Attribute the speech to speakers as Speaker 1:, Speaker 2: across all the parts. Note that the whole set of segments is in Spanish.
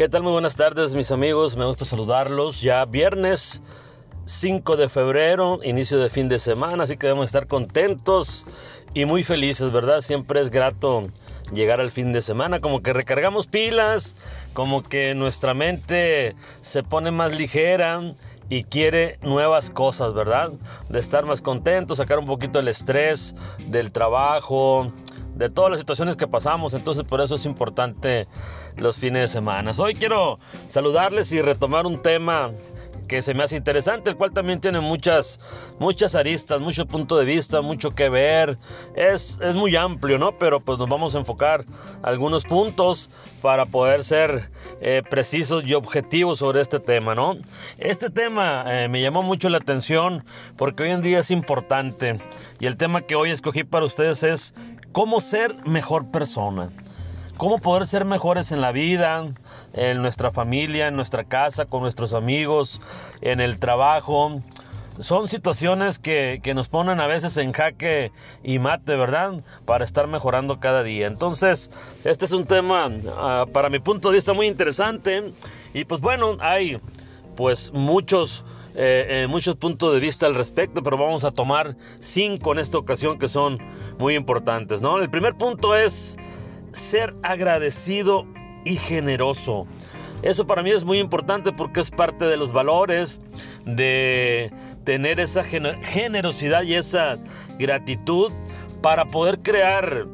Speaker 1: ¿Qué tal? Muy buenas tardes mis amigos, me gusta saludarlos. Ya viernes 5 de febrero, inicio de fin de semana, así que debemos estar contentos y muy felices, ¿verdad? Siempre es grato llegar al fin de semana, como que recargamos pilas, como que nuestra mente se pone más ligera y quiere nuevas cosas, ¿verdad? De estar más contento, sacar un poquito el estrés del trabajo, de todas las situaciones que pasamos. Entonces por eso es importante los fines de semana. Hoy quiero saludarles y retomar un tema que se me hace interesante, el cual también tiene muchas, muchas aristas, mucho punto de vista, mucho que ver. Es, es muy amplio, ¿no? Pero pues nos vamos a enfocar algunos puntos para poder ser eh, precisos y objetivos sobre este tema, ¿no? Este tema eh, me llamó mucho la atención porque hoy en día es importante y el tema que hoy escogí para ustedes es cómo ser mejor persona, cómo poder ser mejores en la vida, en nuestra familia, en nuestra casa, con nuestros amigos, en el trabajo. Son situaciones que, nos ponen a veces en jaque y mate, ¿verdad? Para estar mejorando cada día. Entonces, este es un tema, ah, para mi punto de vista, muy interesante. Y pues bueno, hay pues muchos eh, eh, muchos puntos de vista al respecto, pero vamos a tomar cinco en esta ocasión que son muy importantes, ¿no? El primer punto es ser agradecido y generoso. Eso para mí es muy importante porque es parte de los valores de tener esa generosidad y esa gratitud para poder crear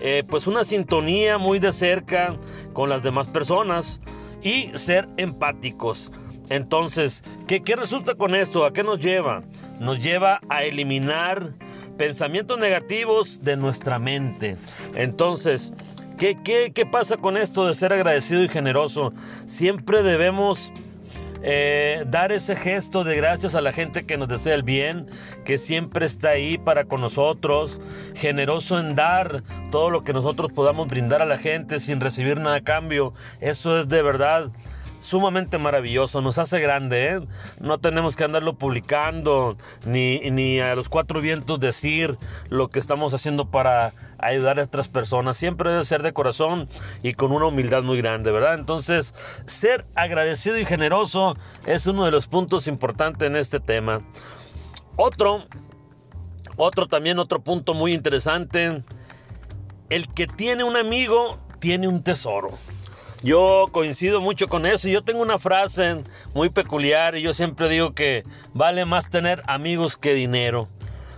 Speaker 1: eh, pues una sintonía muy de cerca con las demás personas y ser empáticos. Entonces, ¿qué, resulta con esto? ¿A qué nos lleva? Nos lleva a eliminar pensamientos negativos de nuestra mente. Entonces, ¿qué, qué, pasa con esto de ser agradecido y generoso? Siempre debemos eh, dar ese gesto de gracias a la gente que nos desea el bien, que siempre está ahí para con nosotros, generoso en dar todo lo que nosotros podamos brindar a la gente sin recibir nada a cambio. Eso es de verdad sumamente maravilloso, nos hace grande, ¿eh? No tenemos que andarlo publicando, ni, ni a los cuatro vientos decir lo que estamos haciendo para ayudar a otras personas. Siempre debe ser de corazón y con una humildad muy grande, ¿verdad? Entonces, ser agradecido y generoso es uno de los puntos importantes en este tema. Otro, otro también, otro punto muy interesante. El que tiene un amigo tiene un tesoro. Yo coincido mucho con eso. Yo tengo una frase muy peculiar y yo siempre digo que vale más tener amigos que dinero.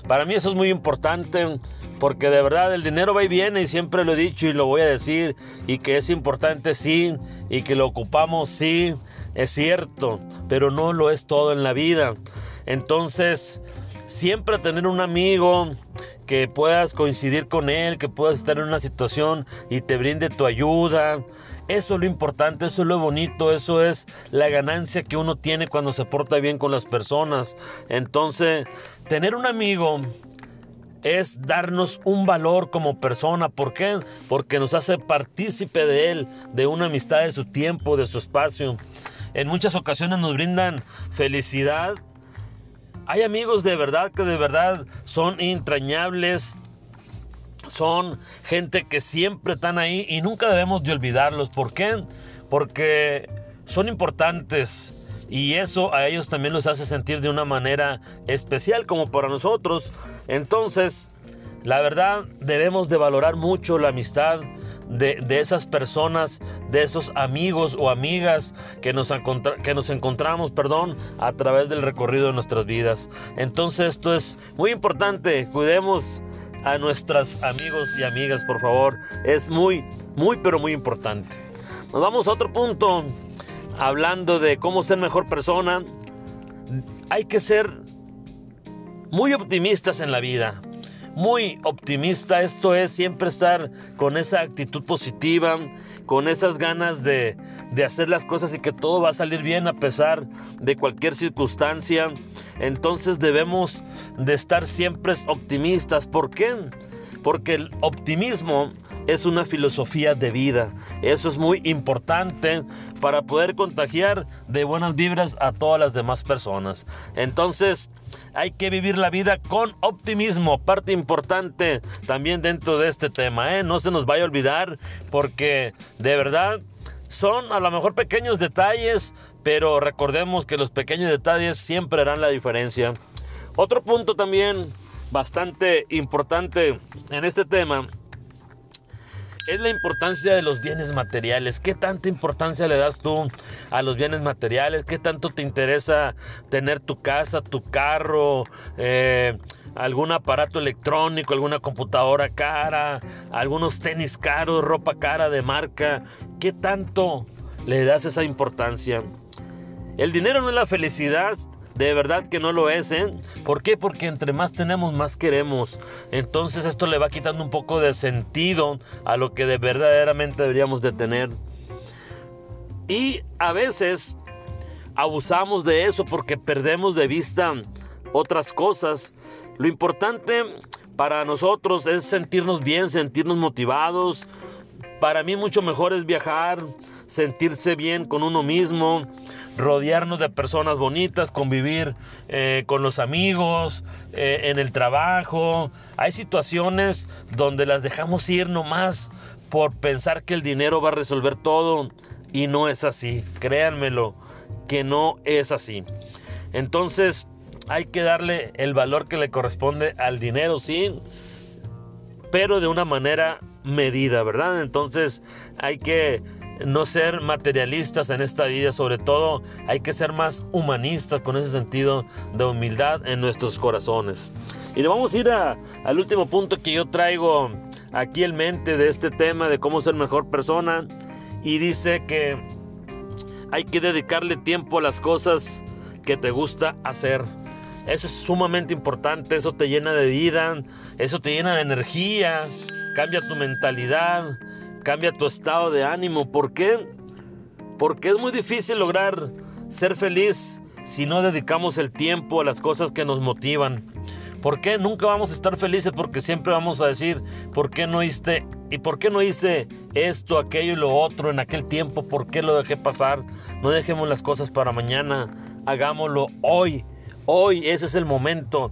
Speaker 1: Para mí eso es muy importante porque de verdad el dinero va y viene y siempre lo he dicho y lo voy a decir y que es importante sí y que lo ocupamos sí, es cierto, pero no lo es todo en la vida. Entonces, siempre tener un amigo que puedas coincidir con él, que puedas estar en una situación y te brinde tu ayuda, eso es lo importante, eso es lo bonito, eso es la ganancia que uno tiene cuando se porta bien con las personas. Entonces, tener un amigo es darnos un valor como persona. ¿Por qué? Porque nos hace partícipe de él, de una amistad, de su tiempo, de su espacio. En muchas ocasiones nos brindan felicidad. Hay amigos de verdad que de verdad son entrañables, son gente que siempre están ahí y nunca debemos de olvidarlos. ¿Por qué? Porque son importantes y eso a ellos también los hace sentir de una manera especial como para nosotros. Entonces, la verdad, debemos de valorar mucho la amistad de, esas personas, de esos amigos o amigas que nos, que nos encontramos perdón, a través del recorrido de nuestras vidas. Entonces, esto es muy importante. Cuidemos a nuestros amigos y amigas, por favor. Es muy, muy, pero muy importante. Nos vamos a otro punto, hablando de cómo ser mejor persona. Hay que ser muy optimistas en la vida. Muy optimista, esto es siempre estar con esa actitud positiva, con esas ganas de, hacer las cosas y que todo va a salir bien a pesar de cualquier circunstancia. Entonces debemos de estar siempre optimistas. ¿Por qué? Porque el optimismo es una filosofía de vida. Eso es muy importante para poder contagiar de buenas vibras a todas las demás personas. Entonces, hay que vivir la vida con optimismo, parte importante también dentro de este tema. ¿eh? No se nos vaya a olvidar porque de verdad son a lo mejor pequeños detalles, pero recordemos que los pequeños detalles siempre harán la diferencia. Otro punto también bastante importante en este tema es la importancia de los bienes materiales. ¿Qué tanta importancia le das tú a los bienes materiales? ¿Qué tanto te interesa tener tu casa, tu carro, eh, algún aparato electrónico, alguna computadora cara, algunos tenis caros, ropa cara de marca? ¿Qué tanto le das esa importancia? El dinero no es la felicidad, de verdad que no lo es, ¿eh? ¿Por qué? Porque entre más tenemos, más queremos. Entonces esto le va quitando un poco de sentido a lo que de verdaderamente deberíamos de tener. Y a veces abusamos de eso porque perdemos de vista otras cosas. Lo importante para nosotros es sentirnos bien, sentirnos motivados. Para mí mucho mejor es viajar, sentirse bien con uno mismo, rodearnos de personas bonitas, convivir eh, con los amigos, eh, en el trabajo. Hay situaciones donde las dejamos ir nomás por pensar que el dinero va a resolver todo y no es así. Créanmelo, que no es así. Entonces hay que darle el valor que le corresponde al dinero, sí, pero de una manera medida, ¿verdad? Entonces hay que no ser materialistas en esta vida, sobre todo hay que ser más humanistas con ese sentido de humildad en nuestros corazones. Y nos vamos a ir al último punto que yo traigo aquí en mente de este tema de cómo ser mejor persona y dice que hay que dedicarle tiempo a las cosas que te gusta hacer. Eso es sumamente importante, eso te llena de vida, eso te llena de energía, cambia tu mentalidad, cambia tu estado de ánimo. ¿Por qué? Porque es muy difícil lograr ser feliz si no dedicamos el tiempo a las cosas que nos motivan. ¿Por qué nunca vamos a estar felices? Porque siempre vamos a decir, ¿por qué no hice y por qué no hice esto, aquello y lo otro en aquel tiempo? ¿Por qué lo dejé pasar? No dejemos las cosas para mañana, hagámoslo hoy. Hoy ese es el momento.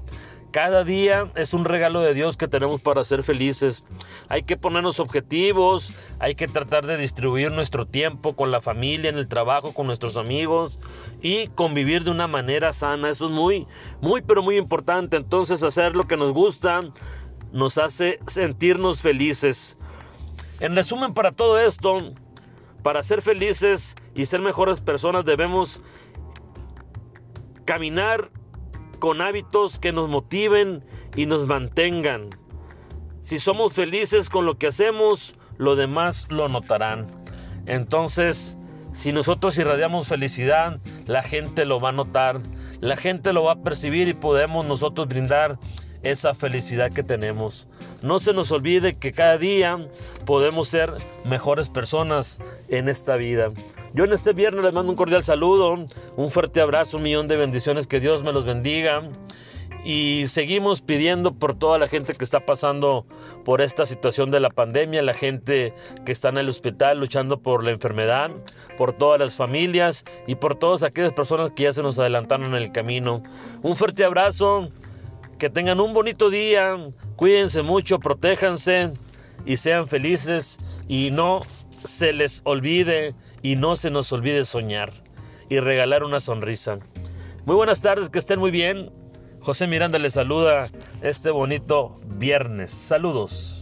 Speaker 1: Cada día es un regalo de Dios que tenemos para ser felices. Hay que ponernos objetivos, hay que tratar de distribuir nuestro tiempo con la familia, en el trabajo, con nuestros amigos y convivir de una manera sana. Eso es muy, muy, pero muy importante. Entonces hacer lo que nos gusta nos hace sentirnos felices. En resumen, para todo esto, para ser felices y ser mejores personas debemos caminar con hábitos que nos motiven y nos mantengan. Si somos felices con lo que hacemos, lo demás lo notarán. Entonces, si nosotros irradiamos felicidad, la gente lo va a notar, la gente lo va a percibir y podemos nosotros brindar esa felicidad que tenemos. No se nos olvide que cada día podemos ser mejores personas en esta vida. Yo en este viernes les mando un cordial saludo, un fuerte abrazo, un millón de bendiciones, que Dios me los bendiga. Y seguimos pidiendo por toda la gente que está pasando por esta situación de la pandemia, la gente que está en el hospital luchando por la enfermedad, por todas las familias y por todas aquellas personas que ya se nos adelantaron en el camino. Un fuerte abrazo, que tengan un bonito día, cuídense mucho, protéjanse y sean felices y no se les olvide y no se nos olvide soñar y regalar una sonrisa. Muy buenas tardes, que estén muy bien. José Miranda les saluda este bonito viernes. Saludos.